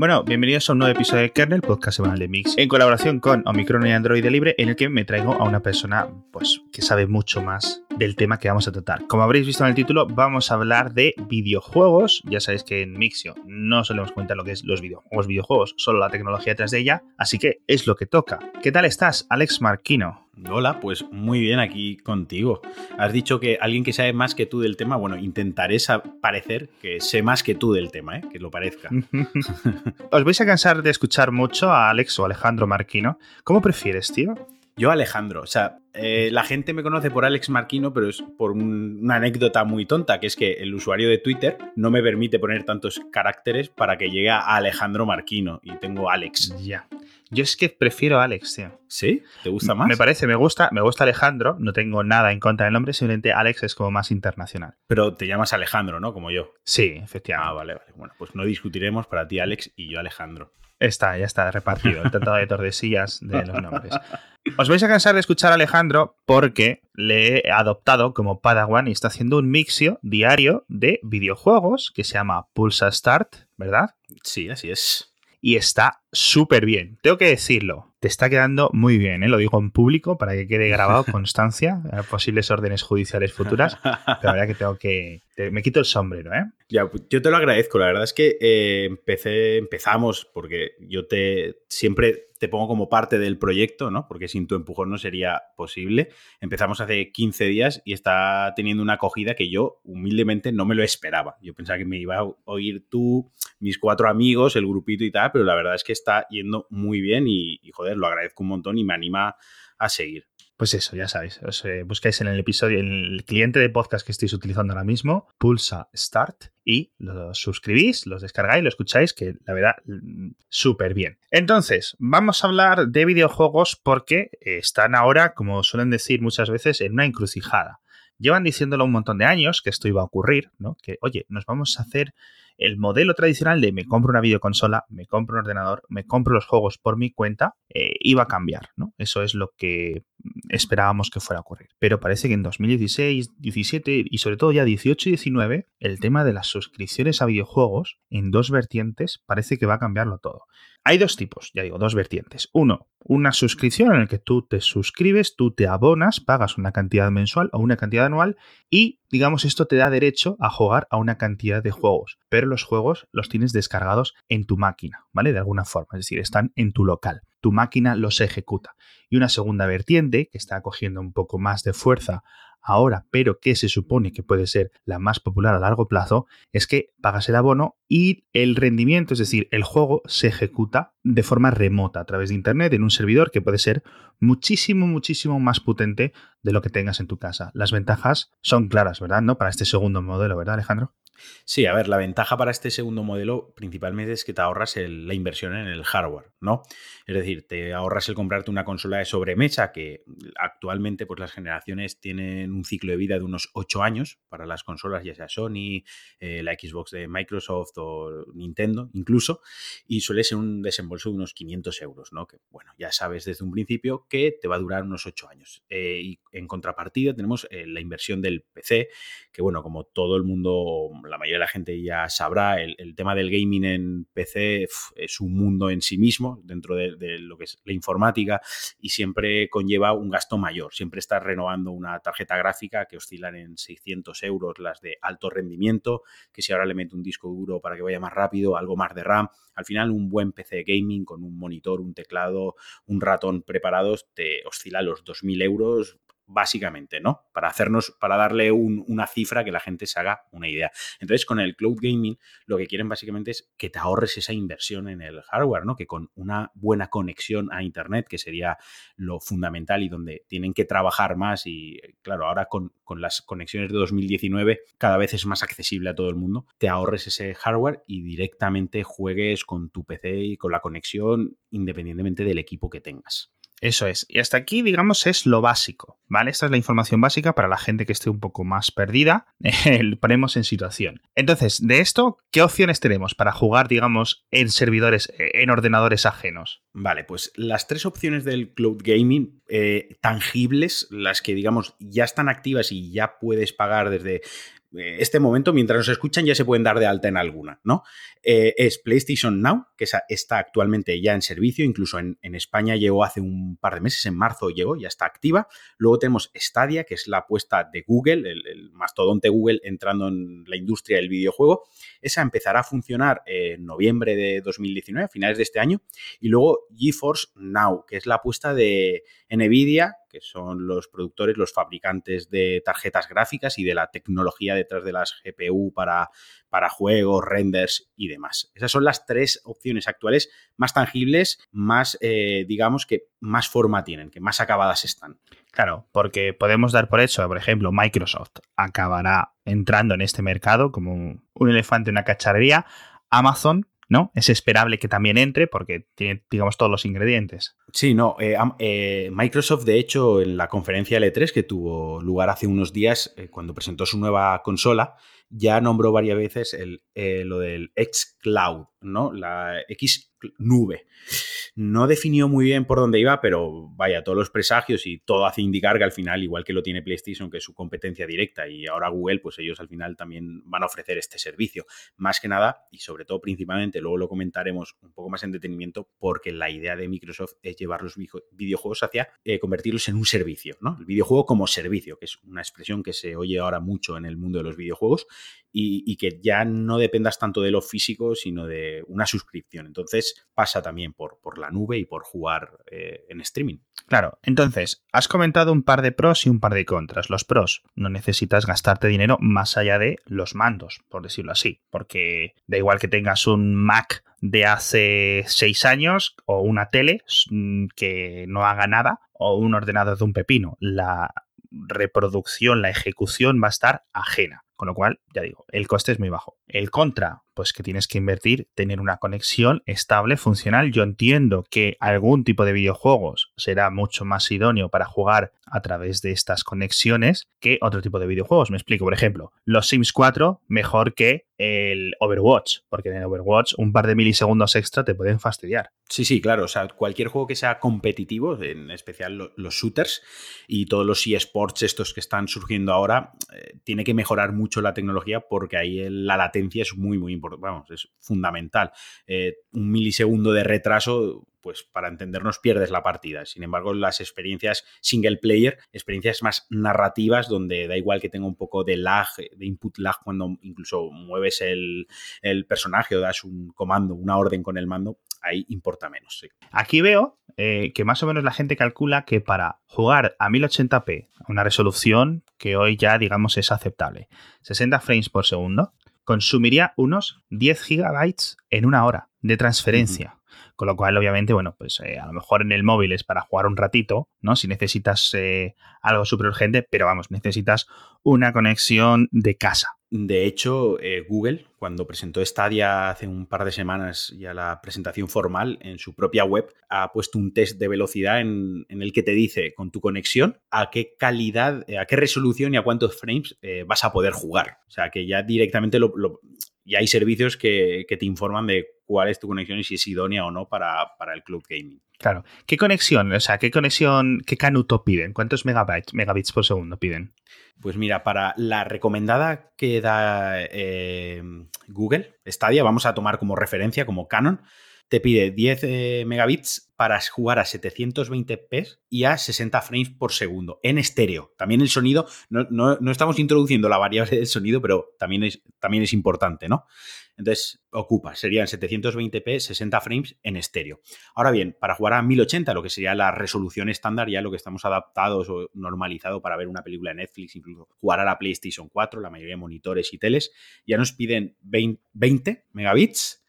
Bueno, bienvenidos a un nuevo episodio de Kernel, podcast semanal de Mix, en colaboración con Omicron y Android Libre, en el que me traigo a una persona pues, que sabe mucho más del tema que vamos a tratar. Como habréis visto en el título, vamos a hablar de videojuegos. Ya sabéis que en Mixio no solemos comentar lo que es los videojuegos, videojuegos, solo la tecnología detrás de ella, así que es lo que toca. ¿Qué tal estás, Alex Marquino? Hola, pues muy bien aquí contigo. Has dicho que alguien que sabe más que tú del tema, bueno, intentaré parecer que sé más que tú del tema, ¿eh? que lo parezca. Os vais a cansar de escuchar mucho a Alex o Alejandro Marquino. ¿Cómo prefieres, tío? Yo Alejandro, o sea, eh, la gente me conoce por Alex Marquino, pero es por una anécdota muy tonta, que es que el usuario de Twitter no me permite poner tantos caracteres para que llegue a Alejandro Marquino y tengo Alex. Ya. Yo es que prefiero Alex, tío. ¿Sí? ¿Te gusta más? Me parece, me gusta, me gusta Alejandro, no tengo nada en contra del nombre, simplemente Alex es como más internacional. Pero te llamas Alejandro, ¿no? Como yo. Sí, efectivamente. Ah, vale, vale. Bueno, pues no discutiremos para ti Alex y yo Alejandro. Está, ya está repartido el tratado de Tordesillas de los nombres. Os vais a cansar de escuchar a Alejandro porque le he adoptado como Padawan y está haciendo un mixio diario de videojuegos que se llama Pulsa Start, ¿verdad? Sí, así es y está súper bien. Tengo que decirlo, te está quedando muy bien, ¿eh? lo digo en público para que quede grabado constancia a posibles órdenes judiciales futuras. La verdad que tengo que. me quito el sombrero, ¿eh? Ya, pues, yo te lo agradezco. La verdad es que eh, empecé, empezamos porque yo te siempre te pongo como parte del proyecto, ¿no? Porque sin tu empujón no sería posible. Empezamos hace 15 días y está teniendo una acogida que yo humildemente no me lo esperaba. Yo pensaba que me iba a oír tú, mis cuatro amigos, el grupito y tal, pero la verdad es que está yendo muy bien y, y joder, lo agradezco un montón y me anima a seguir. Pues eso, ya sabéis, os eh, buscáis en el episodio, en el cliente de podcast que estéis utilizando ahora mismo, pulsa Start y lo suscribís, los descargáis, lo escucháis, que la verdad, mm, súper bien. Entonces, vamos a hablar de videojuegos porque están ahora, como suelen decir muchas veces, en una encrucijada. Llevan diciéndolo un montón de años que esto iba a ocurrir, ¿no? Que, oye, nos vamos a hacer el modelo tradicional de me compro una videoconsola, me compro un ordenador, me compro los juegos por mi cuenta, eh, iba a cambiar, ¿no? Eso es lo que esperábamos que fuera a ocurrir. Pero parece que en 2016, 17 y sobre todo ya 18 y 19, el tema de las suscripciones a videojuegos en dos vertientes parece que va a cambiarlo todo. Hay dos tipos, ya digo, dos vertientes. Uno, una suscripción en la que tú te suscribes, tú te abonas, pagas una cantidad mensual o una cantidad anual y, digamos, esto te da derecho a jugar a una cantidad de juegos. Pero los juegos los tienes descargados en tu máquina, ¿vale? De alguna forma, es decir, están en tu local. Tu máquina los ejecuta. Y una segunda vertiente, que está cogiendo un poco más de fuerza ahora, pero que se supone que puede ser la más popular a largo plazo, es que pagas el abono y el rendimiento, es decir, el juego se ejecuta de forma remota a través de Internet en un servidor que puede ser muchísimo, muchísimo más potente de lo que tengas en tu casa. Las ventajas son claras, ¿verdad? ¿No? Para este segundo modelo, ¿verdad, Alejandro? Sí, a ver, la ventaja para este segundo modelo principalmente es que te ahorras la inversión en el hardware, ¿no? Es decir, te ahorras el comprarte una consola de sobremesa que actualmente pues las generaciones tienen un ciclo de vida de unos 8 años para las consolas, ya sea Sony, eh, la Xbox de Microsoft o Nintendo incluso, y suele ser un desembolso de unos 500 euros, ¿no? Que bueno, ya sabes desde un principio que te va a durar unos 8 años. Eh, y en contrapartida tenemos eh, la inversión del PC, que bueno, como todo el mundo la mayoría de la gente ya sabrá, el, tema del gaming en PC es un mundo en sí mismo dentro de, lo que es la informática y siempre conlleva un gasto mayor. Siempre estás renovando una tarjeta gráfica que oscilan en 600 euros las de alto rendimiento, que si ahora le meto un disco duro para que vaya más rápido, algo más de RAM, al final un buen PC gaming con un monitor, un teclado, un ratón preparados te oscila los 2.000 euros básicamente, ¿no? Para hacernos, para darle una cifra que la gente se haga una idea. Entonces, con el cloud gaming, lo que quieren básicamente es que te ahorres esa inversión en el hardware, ¿no? Que con una buena conexión a Internet, que sería lo fundamental y donde tienen que trabajar más, y claro, ahora con, con las conexiones de 2019 cada vez es más accesible a todo el mundo, te ahorres ese hardware y directamente juegues con tu PC y con la conexión independientemente del equipo que tengas. Eso es. Y hasta aquí, digamos, es lo básico, ¿vale? Esta es la información básica para la gente que esté un poco más perdida. ponemos en situación. Entonces, de esto, ¿qué opciones tenemos para jugar, digamos, en servidores, en ordenadores ajenos? Vale, pues las tres opciones del cloud gaming eh, tangibles, las que, digamos, ya están activas y ya puedes pagar desde este momento, mientras nos escuchan, ya se pueden dar de alta en alguna, ¿no? Eh, es PlayStation Now, que está actualmente ya en servicio, incluso en, España llegó hace un par de meses, en marzo llegó, ya está activa. Luego tenemos Stadia, que es la apuesta de Google, el, mastodonte Google entrando en la industria del videojuego. Esa empezará a funcionar en noviembre de 2019, a finales de este año. Y luego GeForce Now, que es la apuesta de Nvidia, que son los productores, los fabricantes de tarjetas gráficas y de la tecnología detrás de las GPU para, para juegos, renders y demás. Esas son las tres opciones actuales más tangibles, más, eh, digamos, que más forma tienen, que más acabadas están. Claro, porque podemos dar por hecho, por ejemplo, Microsoft acabará entrando en este mercado como un elefante en una cacharrería. Amazon ¿no? Es esperable que también entre porque tiene, digamos, todos los ingredientes. Sí, no. Eh, eh, Microsoft, de hecho, en la conferencia L3 que tuvo lugar hace unos días, eh, cuando presentó su nueva consola, ya nombró varias veces el, lo del X Cloud, ¿no? La X nube. No definió muy bien por dónde iba, pero vaya, todos los presagios y todo hace indicar que al final, igual que lo tiene PlayStation, que es su competencia directa, y ahora Google, pues ellos al final también van a ofrecer este servicio. Más que nada, y sobre todo principalmente, luego lo comentaremos un poco más en detenimiento, porque la idea de Microsoft es llevar los videojuegos hacia eh, convertirlos en un servicio, ¿no? El videojuego como servicio, que es una expresión que se oye ahora mucho en el mundo de los videojuegos y, que ya no dependas tanto de lo físico, sino de una suscripción. Entonces pasa también por, por la nube y por jugar eh, en streaming. Claro, entonces has comentado un par de pros y un par de contras. Los pros, no necesitas gastarte dinero más allá de los mandos, por decirlo así, porque da igual que tengas un Mac de hace seis años o una tele mm, que no haga nada o un ordenador de un pepino. La reproducción, la ejecución va a estar ajena. Con lo cual, ya digo, el coste es muy bajo. El contra, pues que tienes que invertir, tener una conexión estable, funcional. Yo entiendo que algún tipo de videojuegos será mucho más idóneo para jugar a través de estas conexiones que otro tipo de videojuegos. Me explico, por ejemplo, los Sims 4 mejor que el Overwatch, porque en el Overwatch un par de milisegundos extra te pueden fastidiar. Sí, sí, claro. O sea, cualquier juego que sea competitivo, en especial los shooters y todos los eSports estos que están surgiendo ahora, eh, tiene que mejorar mucho la tecnología porque ahí la latencia es muy, muy importante. Vamos, es fundamental. Eh, un milisegundo de retraso pues para entendernos pierdes la partida. Sin embargo, las experiencias single player, experiencias más narrativas, donde da igual que tenga un poco de lag, de input lag cuando incluso mueves el, personaje o das un comando, una orden con el mando, ahí importa menos. Aquí veo eh, que más o menos la gente calcula que para jugar a 1080p, una resolución que hoy ya digamos es aceptable, 60 frames por segundo, consumiría unos 10 gigabytes en una hora de transferencia. Con lo cual, obviamente, bueno, pues eh, a lo mejor en el móvil es para jugar un ratito, ¿no? Si necesitas eh, algo súper urgente, pero vamos, necesitas una conexión de casa. De hecho, eh, Google, cuando presentó Stadia hace un par de semanas ya la presentación formal en su propia web, ha puesto un test de velocidad en, el que te dice con tu conexión a qué calidad, a qué resolución y a cuántos frames vas a poder jugar. O sea, que ya directamente lo, y hay servicios que, te informan de cuál es tu conexión y si es idónea o no para, el cloud gaming. Claro. ¿Qué conexión? O sea, ¿qué conexión, qué canuto piden? ¿Cuántos megabytes, megabits por segundo piden? Pues mira, para la recomendada que da eh, Google, Stadia, vamos a tomar como referencia, como canon, te pide 10 eh, megabits para jugar a 720p y a 60 frames por segundo en estéreo. También el sonido, no, estamos introduciendo la variable del sonido, pero también es, también es importante, ¿no? Entonces, ocupa, serían 720p, 60 frames en estéreo. Ahora bien, para jugar a 1080, lo que sería la resolución estándar, ya lo que estamos adaptados o normalizado para ver una película en Netflix, incluso jugar a la PlayStation 4, la mayoría de monitores y teles, ya nos piden 20 megabits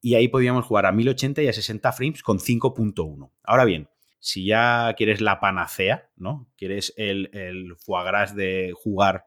y ahí podíamos jugar a 1080 y a 60 frames con 5.1. Ahora bien, si ya quieres la panacea, ¿no? Quieres el, el foie gras de jugar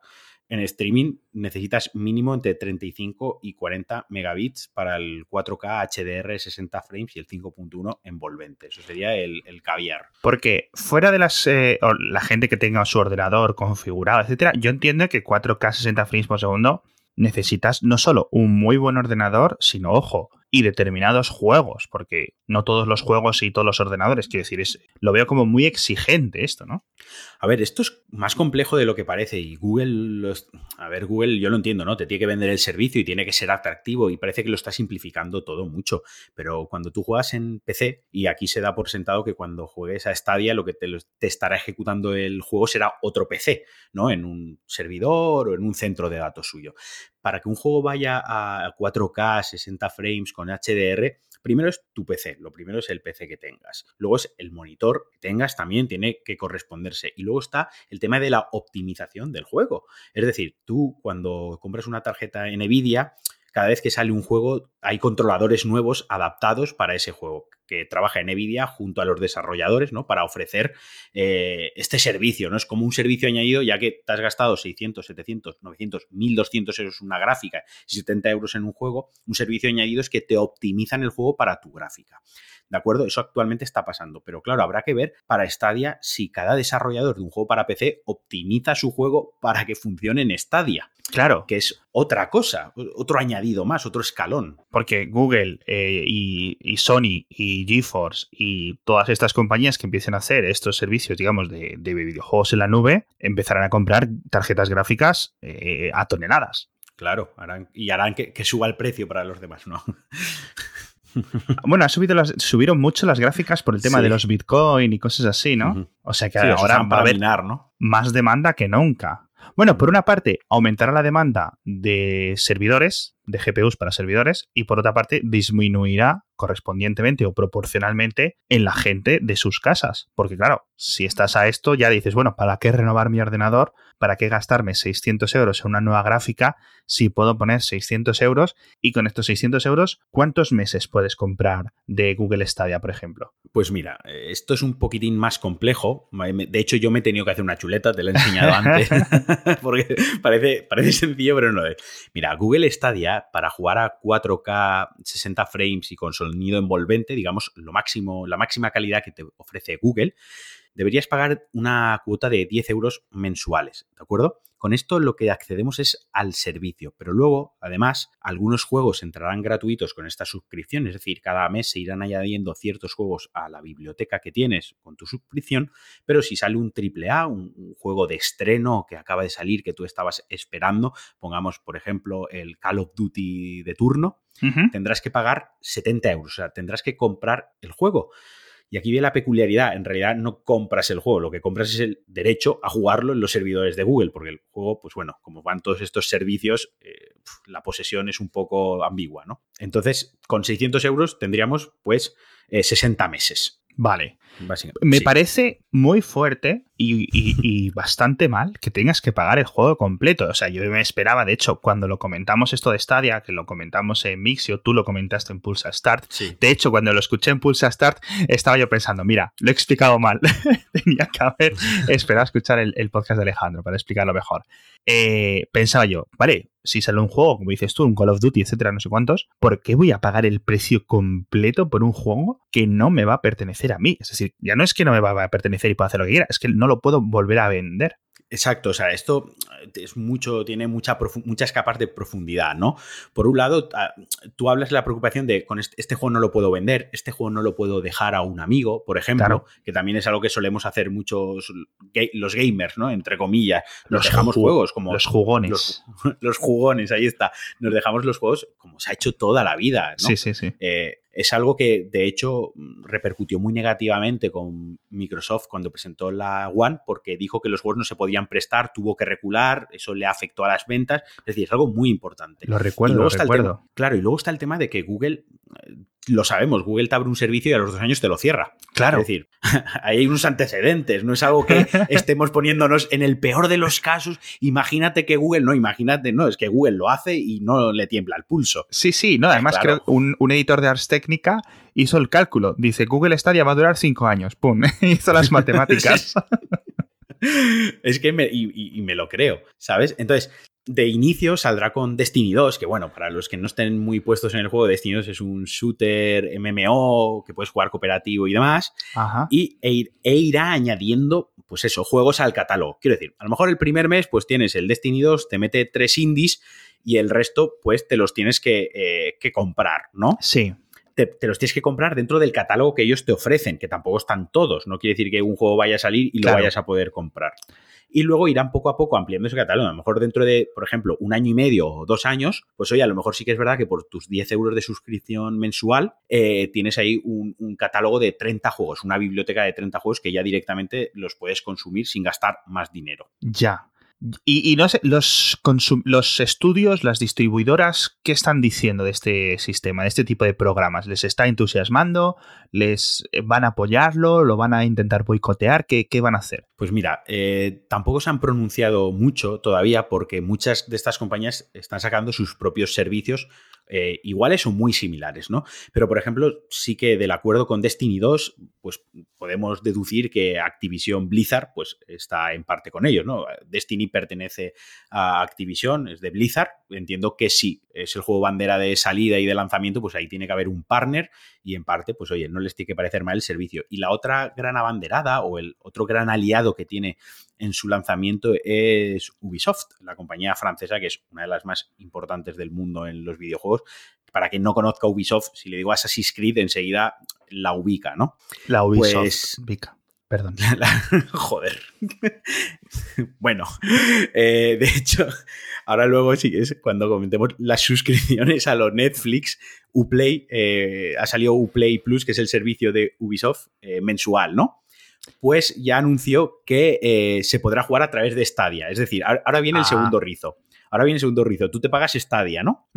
en streaming, necesitas mínimo entre 35 y 40 megabits para el 4K HDR 60 frames y el 5.1 envolvente. Eso sería el, caviar. Porque fuera de las eh, la gente que tenga su ordenador configurado, etcétera, yo entiendo que 4K 60 frames por segundo necesitas no solo un muy buen ordenador, sino, ojo, y determinados juegos, porque no todos los juegos y todos los ordenadores, quiero decir, es, lo veo como muy exigente esto, ¿no? A ver, esto es más complejo de lo que parece y Google, a ver, Google yo lo entiendo, ¿no? Te tiene que vender el servicio y tiene que ser atractivo y parece que lo está simplificando todo mucho, pero cuando tú juegas en PC y aquí se da por sentado que cuando juegues a Stadia lo que te, te estará ejecutando el juego será otro PC, ¿no? En un servidor o en un centro de datos suyo. Para que un juego vaya a 4K, 60 frames con HDR, primero es tu PC, lo primero es el PC que tengas. Luego es el monitor que tengas, también tiene que corresponderse. Y luego está el tema de la optimización del juego. Es decir, tú cuando compras una tarjeta en Nvidia, cada vez que sale un juego hay controladores nuevos adaptados para ese juego que trabaja en Nvidia junto a los desarrolladores, ¿no? Para ofrecer eh, este servicio, ¿no? Es como un servicio añadido, ya que te has gastado 600, 700, 900, 1200 euros en una gráfica y 70 euros en un juego, un servicio añadido es que te optimizan el juego para tu gráfica. ¿De acuerdo? Eso actualmente está pasando. Pero claro, habrá que ver para Stadia si cada desarrollador de un juego para PC optimiza su juego para que funcione en Stadia. Claro. Que es otra cosa, otro añadido más, otro escalón. Porque Google eh, y, Sony y GeForce y todas estas compañías que empiecen a hacer estos servicios, digamos, de, videojuegos en la nube, empezarán a comprar tarjetas gráficas eh, a toneladas. Claro, harán, y harán que, que, suba el precio para los demás, ¿no? Bueno, ha subido las, subieron mucho las gráficas por el tema de los Bitcoin y cosas así, ¿no? O sea que ahora va a haber más demanda que nunca. Bueno, por una parte, aumentará la demanda de servidores, de GPUs para servidores, y por otra parte, disminuirá correspondientemente o proporcionalmente en la gente de sus casas. Porque claro, si estás a esto, ya dices, bueno, ¿para qué renovar mi ordenador? ¿Para qué gastarme 600 euros en una nueva gráfica si puedo poner 600 euros? Y con estos 600 euros, ¿cuántos meses puedes comprar de Google Stadia, por ejemplo? Pues mira, esto es un poquitín más complejo. De hecho, yo me he tenido que hacer una chuleta, te lo he enseñado antes, porque parece, parece sencillo, pero no es. Mira, Google Stadia, para jugar a 4K 60 frames y con sonido envolvente, digamos, lo máximo, la máxima calidad que te ofrece Google, deberías pagar una cuota de 10 euros mensuales, ¿de acuerdo? Con esto lo que accedemos es al servicio, pero luego, además, algunos juegos entrarán gratuitos con esta suscripción, es decir, cada mes se irán añadiendo ciertos juegos a la biblioteca que tienes con tu suscripción, pero si sale un AAA, un, un juego de estreno que acaba de salir que tú estabas esperando, pongamos, por ejemplo, el Call of Duty de turno, tendrás que pagar 70 euros, o sea, tendrás que comprar el juego. Y aquí viene la peculiaridad, en realidad no compras el juego, lo que compras es el derecho a jugarlo en los servidores de Google, porque el juego, pues bueno, como van todos estos servicios, eh, la posesión es un poco ambigua, ¿no? Entonces, con 600 euros tendríamos pues 60 eh, meses. Vale. Me parece muy fuerte y, bastante mal que tengas que pagar el juego completo. O sea, yo me esperaba, de hecho, cuando lo comentamos esto de Stadia, que lo comentamos en Mixio, tú lo comentaste en Pulsa Start. De hecho, cuando lo escuché en Pulsa Start, estaba yo pensando, mira, lo he explicado mal. Tenía que haber esperado a escuchar el, podcast de Alejandro para explicarlo mejor. Eh, pensaba yo, vale, si sale un juego, como dices tú, un Call of Duty, etcétera, no sé cuántos, ¿por qué voy a pagar el precio completo por un juego que no me va a pertenecer a mí? Es decir, ya no es que no me va a pertenecer y puedo hacer lo que quiera, es que no lo puedo volver a vender. Exacto, o sea, esto es mucho, tiene mucha muchas capas de profundidad, ¿no? Por un lado, tú hablas de la preocupación de con este, juego no lo puedo vender, este juego no lo puedo dejar a un amigo, por ejemplo, que también es algo que solemos hacer muchos los gamers, ¿no? Entre comillas, nos dejamos juegos como los jugones. Los, jugones, ahí está. Nos dejamos los juegos como se ha hecho toda la vida, ¿no? Sí, sí, sí. Eh, es algo que, de hecho, repercutió muy negativamente con Microsoft cuando presentó la One, porque dijo que los juegos no se podían prestar, tuvo que recular, eso le afectó a las ventas. Es decir, es algo muy importante. Lo recuerdo, lo recuerdo. claro, y luego está el tema de que Google lo sabemos, Google te abre un servicio y a los dos años te lo cierra. Claro. Es decir, hay unos antecedentes, no es algo que estemos poniéndonos en el peor de los casos. Imagínate que Google, no, imagínate, no, es que Google lo hace y no le tiembla el pulso. Sí, sí, no, además creo que un, editor de Ars Técnica hizo el cálculo. Dice, Google Stadia va a durar cinco años. Pum, hizo las matemáticas. es que me, y, me lo creo, ¿sabes? Entonces, de inicio saldrá con Destiny 2, que bueno, para los que no estén muy puestos en el juego, Destiny 2 es un shooter MMO que puedes jugar cooperativo y demás. Y, e, e, irá añadiendo pues eso, juegos al catálogo. Quiero decir, a lo mejor el primer mes pues tienes el Destiny 2, te mete tres indies y el resto pues te los tienes que, eh, que comprar, ¿no? Sí. Te, te, los tienes que comprar dentro del catálogo que ellos te ofrecen, que tampoco están todos. No quiere decir que un juego vaya a salir y Claro. lo vayas a poder comprar. Y luego irán poco a poco ampliando ese catálogo. A lo mejor dentro de, por ejemplo, un año y medio o dos años, pues oye, a lo mejor sí que es verdad que por tus 10 euros de suscripción mensual eh, tienes ahí un, catálogo de 30 juegos, una biblioteca de 30 juegos que ya directamente los puedes consumir sin gastar más dinero. Ya. Y, no sé, los, estudios, las distribuidoras, ¿qué están diciendo de este sistema, de este tipo de programas? ¿Les está entusiasmando? ¿Les eh, van a apoyarlo? ¿Lo van a intentar boicotear? ¿Qué, qué van a hacer? Pues mira, eh, tampoco se han pronunciado mucho todavía porque muchas de estas compañías están sacando sus propios servicios eh, iguales o muy similares, ¿no? Pero, por ejemplo, sí que del acuerdo con Destiny 2, pues podemos deducir que Activision Blizzard, pues está en parte con ellos, ¿no? Destiny pertenece a Activision, es de Blizzard, entiendo que sí, es el juego bandera de salida y de lanzamiento, pues ahí tiene que haber un partner y en parte, pues oye, no les tiene que parecer mal el servicio. Y la otra gran abanderada o el otro gran aliado que tiene en su lanzamiento es Ubisoft, la compañía francesa que es una de las más importantes del mundo en los videojuegos. Para quien no conozca Ubisoft, si le digo Assassin's Creed, enseguida la ubica, ¿no? La Ubisoft. Pues- Vica. Perdón. La- joder. bueno, eh, de hecho, ahora luego sí es cuando comentemos las suscripciones a los Netflix, Uplay, eh, ha salido Uplay Plus, que es el servicio de Ubisoft eh, mensual, ¿no? Pues ya anunció que eh, se podrá jugar a través de Stadia. Es decir, ahora viene el Ah. segundo rizo. Ahora viene el segundo rizo. Tú te pagas Stadia, ¿no?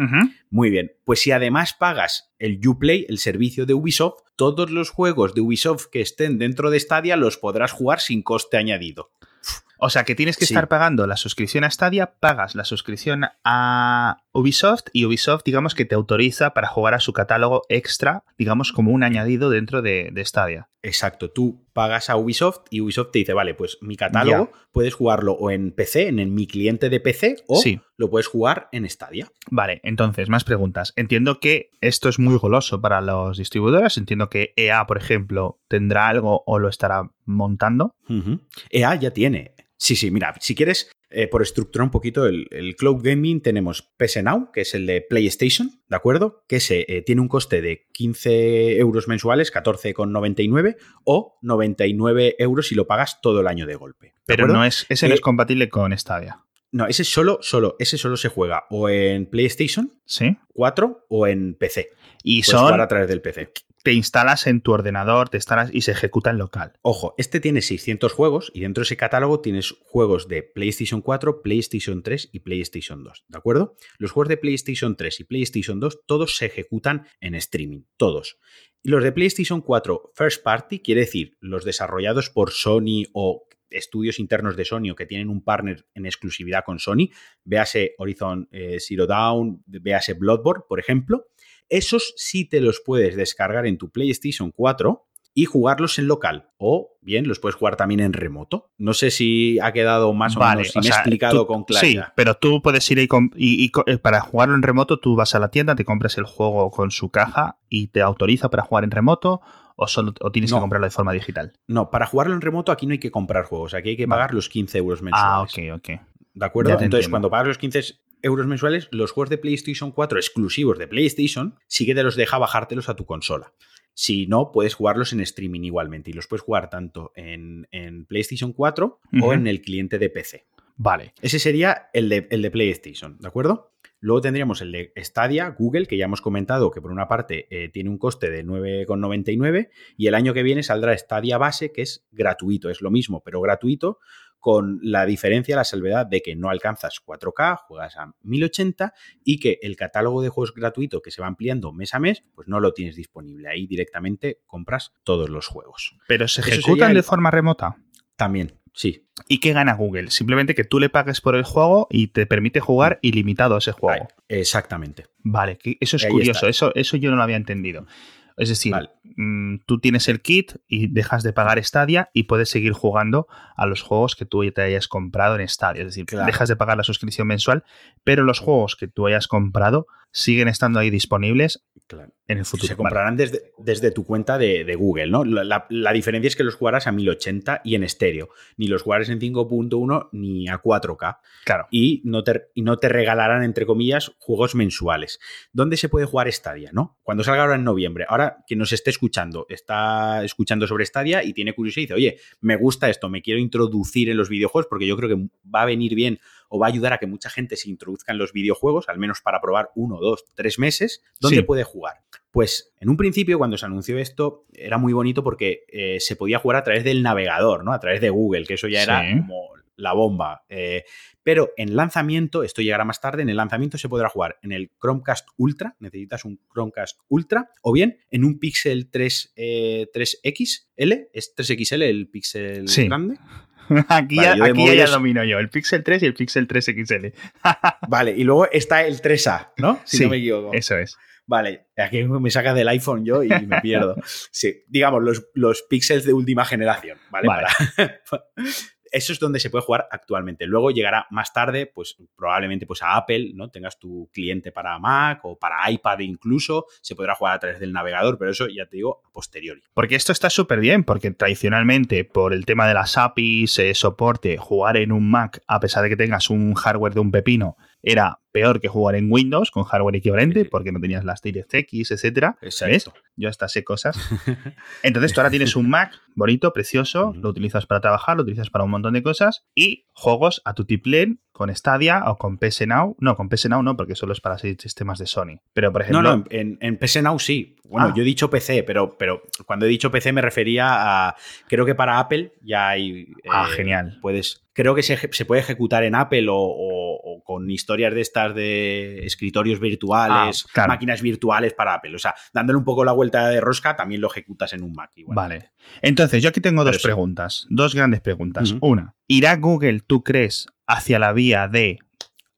Muy bien. Pues si además pagas el Uplay, el servicio de Ubisoft, todos los juegos de Ubisoft que estén dentro de Stadia los podrás jugar sin coste añadido. O sea que tienes que Sí. estar pagando la suscripción a Stadia, pagas la suscripción a Ubisoft y Ubisoft, digamos que te autoriza para jugar a su catálogo extra, digamos como un añadido dentro de, de Stadia. Exacto, tú pagas a Ubisoft y Ubisoft te dice, vale, pues mi catálogo puedes jugarlo o en PC, en, el- mi cliente de PC, o Sí. lo puedes jugar en Stadia. Vale, entonces, más preguntas. Entiendo que esto es muy goloso para los distribuidores. Entiendo que EA, por ejemplo, tendrá algo o lo estará montando. EA ya tiene. Sí, sí, mira, si quieres, eh, por estructurar un poquito el, el Cloud Gaming, tenemos PS Now, que es el de PlayStation, ¿de acuerdo? Que se, eh, tiene un coste de 15 euros mensuales, 14,99, o 99 euros si lo pagas todo el año de golpe. ¿de Pero acuerdo? no es, ese no Eh, es compatible con Stadia. No, ese solo, solo, ese solo se juega o en PlayStation ¿Sí? 4 o en PC. Y Puedes jugar a son. través del PC. Te instalas en tu ordenador, te instalas y se ejecuta en local. Ojo, este tiene 600 juegos y dentro de ese catálogo tienes juegos de PlayStation 4, PlayStation 3 y PlayStation 2, ¿de acuerdo? Los juegos de PlayStation 3 y PlayStation 2 todos se ejecutan en streaming, todos. Y los de PlayStation 4 First Party, quiere decir los desarrollados por Sony o estudios internos de Sony o que tienen un partner en exclusividad con Sony, véase Horizon eh, Zero Dawn, véase Bloodborne, por ejemplo, esos sí te los puedes descargar en tu PlayStation 4 y jugarlos en local. O bien, los puedes jugar también en remoto. No sé si ha quedado más o menos, si o me he sea, explicado tú- con Sí, claridad. pero tú puedes ir y, y- y eh, para jugarlo en remoto, tú vas a la tienda, te compras el juego con su caja y te autoriza para jugar en remoto o solo o tienes No. que comprarlo de forma digital. No, para jugarlo en remoto aquí no hay que comprar juegos, aquí hay que Vale. pagar los 15 euros Ah, mensuales. ok, ok. ¿De acuerdo? Entonces, entiendo. cuando pagas los 15 euros mensuales, los juegos de PlayStation 4 exclusivos de PlayStation sí que te los deja bajártelos a tu consola. Si no, puedes jugarlos en streaming igualmente y los puedes jugar tanto en, en PlayStation 4 Ujú. o en el cliente de PC. Vale. Ese sería el de, el de PlayStation, ¿de acuerdo? Luego tendríamos el de Stadia, Google, que ya hemos comentado que por una parte eh, tiene un coste de 9,99 y el año que viene saldrá Stadia base, que es gratuito, es lo mismo, pero gratuito, con la diferencia, la salvedad de que no alcanzas 4K, juegas a 1080 y que el catálogo de juegos gratuito que se va ampliando mes a mes, pues no lo tienes disponible. Ahí directamente compras todos los juegos. Pero se ejecutan el- de forma remota. También, sí, ¿Y qué gana Google? Simplemente que tú le pagues por el juego y te permite jugar ilimitado a ese juego. ahí, exactamente. Vale, que eso es Ahí curioso, está. eso, eso yo no lo había entendido. Es decir, Vale. mm, tú tienes el kit y dejas de pagar Stadia y puedes seguir jugando a los juegos que tú te hayas comprado en Stadia. Es decir, Claro. dejas de pagar la suscripción mensual, pero los juegos que tú hayas comprado siguen estando ahí disponibles Claro. en el futuro. Se comprarán desde, desde tu cuenta de, de Google, ¿no? La, la- la diferencia es que los jugarás a 1080 y en estéreo. Ni los jugarás en 5.1 ni a 4K. Claro. Y no, te, y no te regalarán, entre comillas, juegos mensuales. ¿Dónde se puede jugar Stadia, no? Cuando salga ahora en noviembre. Ahora, quien nos esté escuchando, está escuchando sobre Stadia y tiene curiosidad y dice, oye, me gusta esto, me quiero introducir en los videojuegos porque yo creo que va a venir bien o va a ayudar a que mucha gente se introduzca en los videojuegos, al menos para probar uno, dos, tres meses. ¿Dónde Sí. puede jugar? Pues en un principio, cuando se anunció esto, era muy bonito porque eh, se podía jugar a través del navegador, ¿no? A través de Google, que eso ya era Sí. como la bomba. Eh, pero en lanzamiento, esto llegará más tarde, en el lanzamiento se podrá jugar en el Chromecast Ultra, necesitas un Chromecast Ultra, o bien en un Pixel 3, eh, 3XL, es 3XL el Pixel Sí. grande. Aquí, Vale, ya, aquí ya móviles- domino yo, el Pixel 3 y el Pixel 3 XL. Vale, y luego está el 3A, ¿no? Si Sí, no me equivoco. Eso es. Vale, aquí me saca del iPhone yo y me pierdo. Sí, digamos, los, los píxeles de última generación, ¿vale? Vale. Para- Eso es donde se puede jugar actualmente. Luego llegará más tarde, pues probablemente pues a Apple, ¿no? Tengas tu cliente para Mac o para iPad incluso, se podrá jugar a través del navegador, pero eso ya te digo a posteriori. Porque esto está súper bien, porque tradicionalmente, por el tema de las APIs, eh, soporte, jugar en un Mac, a pesar de que tengas un hardware de un pepino, era peor que jugar en Windows con hardware equivalente, porque no tenías las DirectX, etcétera. Exacto. ¿Ves? Yo hasta sé cosas. Entonces tú ahora tienes un Mac bonito, precioso, lo utilizas para trabajar, lo utilizas para un montón de cosas y juegos a tu tiplén con Stadia o con PS Now. No, con PS Now no, porque solo es para sistemas de Sony. Pero por ejemplo, No, no, en, en PC Now sí. Bueno, Ah. yo he dicho PC, pero, pero cuando he dicho PC me refería a. Creo que para Apple ya hay. Ah, eh, genial. Puedes. Creo que se, se puede ejecutar en Apple o, o- o con historias de estas de escritorios virtuales, Ah, claro. máquinas virtuales para Apple. O sea, dándole un poco la vuelta de rosca, también lo ejecutas en un Mac. igual. Vale. Entonces, yo aquí tengo Pero dos sí. preguntas, dos grandes preguntas. Una, ¿irá Google, tú crees, hacia la vía de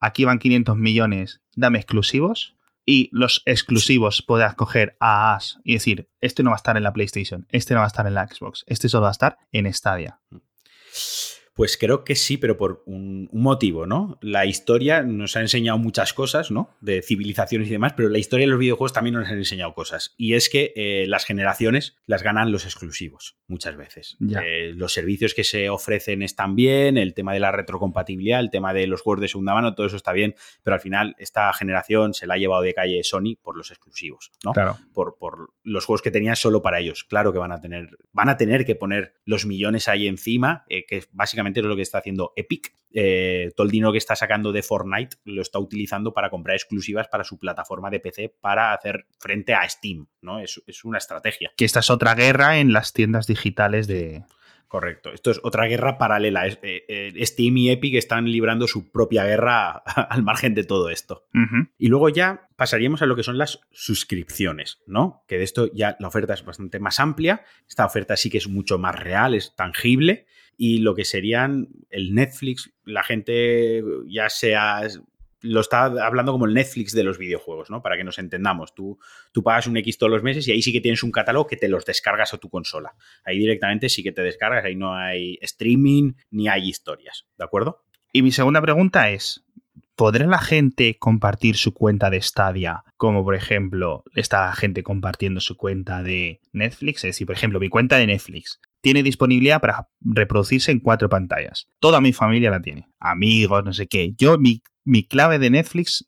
aquí van 500 millones, dame exclusivos? Y los exclusivos podrás coger a AS y decir, este no va a estar en la PlayStation, este no va a estar en la Xbox, este solo va a estar en Stadia. Pues creo que sí, pero por un, un motivo, ¿no? La historia nos ha enseñado muchas cosas, ¿no? De civilizaciones y demás, pero la historia de los videojuegos también nos ha enseñado cosas. Y es que eh, las generaciones las ganan los exclusivos, muchas veces. Eh, los servicios que se ofrecen están bien, el tema de la retrocompatibilidad, el tema de los juegos de segunda mano, todo eso está bien, pero al final esta generación se la ha llevado de calle Sony por los exclusivos, ¿no? Claro. por, por los juegos que tenían solo para ellos. Claro que van a tener, van a tener que poner los millones ahí encima, eh, que básicamente es lo que está haciendo Epic. Eh, todo el dinero que está sacando de Fortnite lo está utilizando para comprar exclusivas para su plataforma de PC para hacer frente a Steam, ¿no? Es, es una estrategia. Que esta es otra guerra en las tiendas digitales de... Correcto. Esto es otra guerra paralela. Eh, eh, Steam y Epic están librando su propia guerra al margen de todo esto. Y luego ya pasaríamos a lo que son las suscripciones, ¿no? Que de esto ya la oferta es bastante más amplia. Esta oferta sí que es mucho más real, es tangible. Y lo que serían el Netflix, la gente ya sea. Lo está hablando como el Netflix de los videojuegos, ¿no? Para que nos entendamos. Tú, tú pagas un X todos los meses y ahí sí que tienes un catálogo que te los descargas a tu consola. Ahí directamente sí que te descargas, ahí no hay streaming ni hay historias, ¿de acuerdo? Y mi segunda pregunta es, ¿podrá la gente compartir su cuenta de Stadia como, por ejemplo, está la gente compartiendo su cuenta de Netflix? Es decir, por ejemplo, mi cuenta de Netflix tiene disponibilidad para reproducirse en cuatro pantallas. Toda mi familia la tiene. Amigos, no sé qué. Yo mi, mi clave de Netflix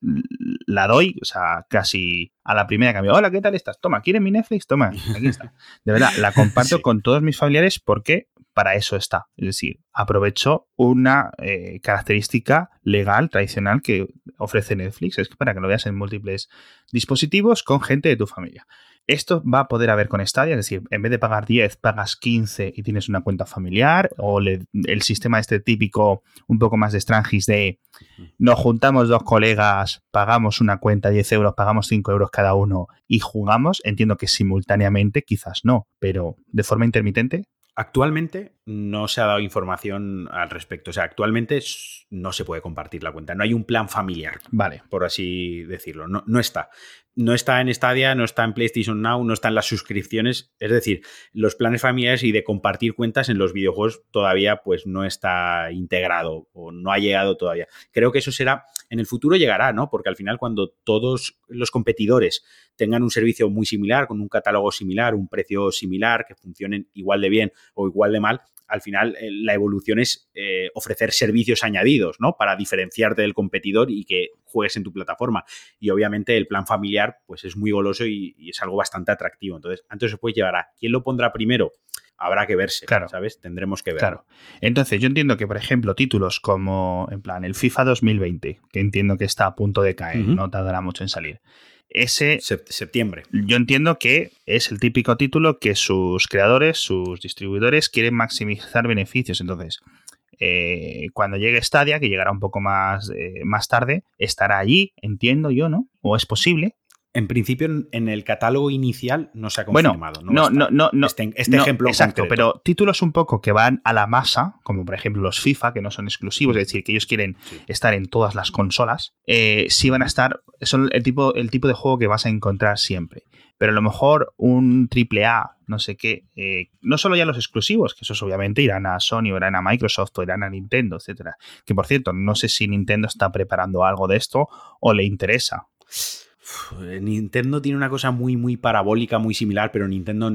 la doy, o sea, casi a la primera cambio. Hola, ¿qué tal estás? Toma, ¿quieres mi Netflix? Toma, aquí está. De verdad, la comparto Sí. con todos mis familiares porque para eso está. Es decir, aprovecho una eh, característica legal, tradicional que ofrece Netflix, es que para que lo veas en múltiples dispositivos con gente de tu familia. Esto va a poder haber con Stadia, es decir, en vez de pagar 10, pagas 15 y tienes una cuenta familiar, o le- el sistema este típico, un poco más de Strangis de nos juntamos dos colegas, pagamos una cuenta 10 euros, pagamos 5 euros cada uno y jugamos. Entiendo que simultáneamente, quizás no, pero de forma intermitente, Actualmente no se ha dado información al respecto. O sea, actualmente no se puede compartir la cuenta. No hay un plan familiar, vale. por así decirlo. No, no está. No está en Stadia, no está en PlayStation Now, no está en las suscripciones. Es decir, los planes familiares y de compartir cuentas en los videojuegos todavía pues no está integrado o no ha llegado todavía. Creo que eso será, en el futuro llegará, ¿no? Porque al final cuando todos los competidores tengan un servicio muy similar, con un catálogo similar, un precio similar, que funcionen igual de bien o igual de mal, al final eh, la evolución es eh, ofrecer servicios añadidos, ¿no? Para diferenciarte del competidor y que juegues en tu plataforma. Y obviamente el plan familiar, pues es muy goloso y, es algo bastante atractivo. Entonces, antes se puede llevar a quién lo pondrá primero. Habrá que verse, claro. ¿sabes? Tendremos que ver. Claro. Entonces, yo entiendo que, por ejemplo, títulos como, en plan, el FIFA 2020, que entiendo que está a punto de caer, no tardará mucho en salir ese septiembre. Yo entiendo que es el típico título que sus creadores, sus distribuidores quieren maximizar beneficios. Entonces, eh, cuando llegue Stadia, que llegará un poco más, eh, más tarde, estará allí, entiendo yo, ¿no? O es posible. En principio, en el catálogo inicial no se ha confirmado. no, no, no, no, Este, este ejemplo Exacto, pero títulos un poco que van a la masa, como por ejemplo los FIFA, que no son exclusivos, es decir, que ellos quieren estar en todas las consolas, eh, sí van a estar, son el tipo, el tipo de juego que vas a encontrar siempre. Pero a lo mejor un AAA, no sé qué, eh, no solo ya los exclusivos, que esos obviamente irán a Sony o irán a Microsoft o irán a Nintendo, etcétera. Que por cierto, no sé si Nintendo está preparando algo de esto o le interesa. Nintendo tiene una cosa muy, muy parabólica, muy similar, pero Nintendo,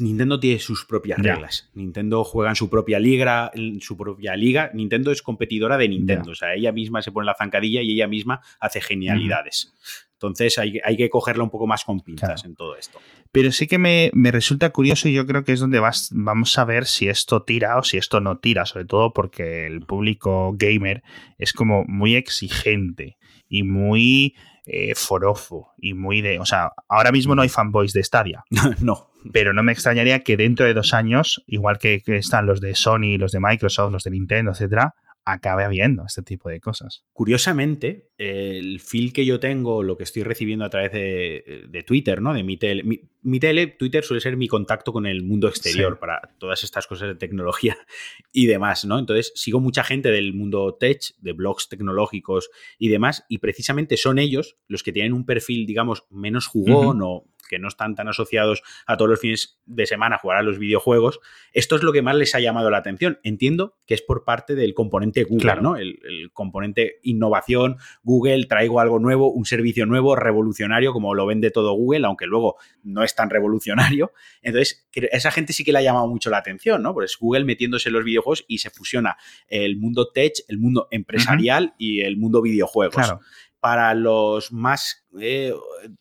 Nintendo tiene sus propias reglas. Nintendo juega en su propia liga, en su propia liga. Nintendo es competidora de Nintendo. O sea, ella misma se pone la zancadilla y ella misma hace genialidades. Entonces hay, que cogerla un poco más con pinzas en todo esto. Pero sí que me, resulta curioso y yo creo que es donde vas, vamos a ver si esto tira o si esto no tira, sobre todo porque el público gamer es como muy exigente y muy eh, forofo y muy de. O sea, ahora mismo no hay fanboys de Stadia. no. Pero no me extrañaría que dentro de dos años, igual que, que están los de Sony, los de Microsoft, los de Nintendo, etcétera, acabe habiendo este tipo de cosas. Curiosamente, el feel que yo tengo, lo que estoy recibiendo a través de, Twitter, ¿no? De mi tele, mi, tele, Twitter suele ser mi contacto con el mundo exterior para todas estas cosas de tecnología y demás, ¿no? Entonces, sigo mucha gente del mundo tech, de blogs tecnológicos y demás, y precisamente son ellos los que tienen un perfil, digamos, menos jugón o que no están tan asociados a todos los fines de semana a jugar a los videojuegos, esto es lo que más les ha llamado la atención. Entiendo que es por parte del componente Google, ¿no? El, componente innovación, Google, traigo algo nuevo, un servicio nuevo, revolucionario, como lo vende todo Google, aunque luego no es tan revolucionario. Entonces, esa gente sí que le ha llamado mucho la atención, ¿no? Pues Google metiéndose en los videojuegos y se fusiona el mundo tech, el mundo empresarial y el mundo videojuegos. Claro para los más, eh,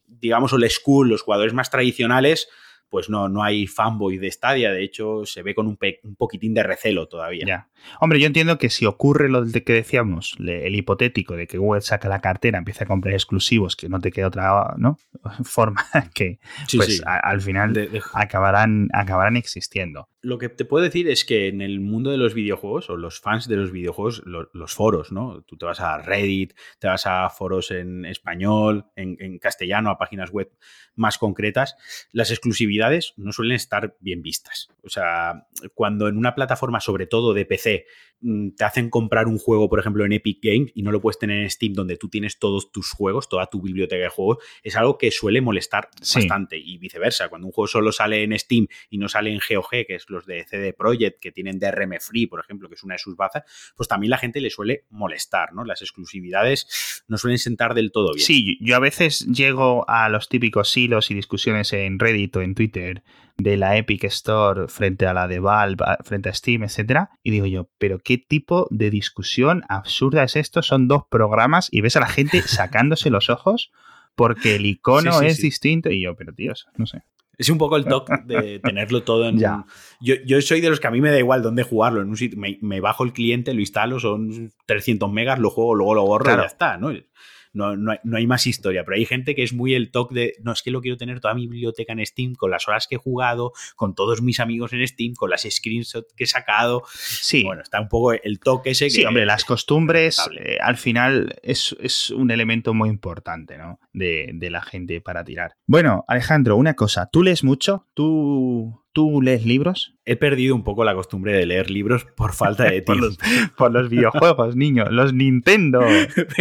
digamos, old school, los jugadores más tradicionales, pues no, no hay fanboy de Stadia. De hecho, se ve con un, un poquitín de recelo todavía. Ya. Hombre, yo entiendo que si ocurre lo de que decíamos, el hipotético de que Google saca la cartera, empieza a comprar exclusivos, que no te queda otra ¿no? forma que pues, al final Acabarán, acabarán existiendo. Lo que te puedo decir es que en el mundo de los videojuegos, o los fans de los videojuegos, los, foros, ¿no? Tú te vas a Reddit, te vas a foros en español, en, castellano, a páginas web más concretas, las exclusividades no suelen estar bien vistas. O sea, cuando en una plataforma, sobre todo de PC, te hacen comprar un juego, por ejemplo, en Epic Games y no lo puedes tener en Steam donde tú tienes todos tus juegos, toda tu biblioteca de juegos, es algo que suele molestar bastante y viceversa. Cuando un juego solo sale en Steam y no sale en GOG, que es los de CD Projekt, que tienen DRM Free, por ejemplo, que es una de sus bazas, pues también la gente le suele molestar, ¿no? Las exclusividades no suelen sentar del todo bien. Sí, yo a veces llego a los típicos hilos y discusiones en Reddit o en Twitter de la Epic Store frente a la de Valve, frente a Steam, etcétera, y digo yo, pero qué tipo de discusión absurda es esto? Son dos programas y ves a la gente sacándose los ojos porque el icono es distinto y yo, pero tíos, no sé. Es un poco el toque de tenerlo todo en. Ya. Yo, yo, soy de los que a mí me da igual dónde jugarlo. En un sitio, me, bajo el cliente, lo instalo, son 300 megas, lo juego, luego lo borro y ya está, ¿no? No, hay, más historia, pero hay gente que es muy el toque de, no, es que lo quiero tener toda mi biblioteca en Steam, con las horas que he jugado, con todos mis amigos en Steam, con las screenshots que he sacado. Sí. Bueno, está un poco el toque ese. Sí, hombre, las costumbres eh, al final es, un elemento muy importante, ¿no? De, de la gente para tirar. Bueno, Alejandro, una cosa, ¿tú lees mucho? ¿Tú, ¿Tú lees libros? He perdido un poco la costumbre de leer libros por falta de tiempo. por, los, videojuegos, niño, los Nintendo.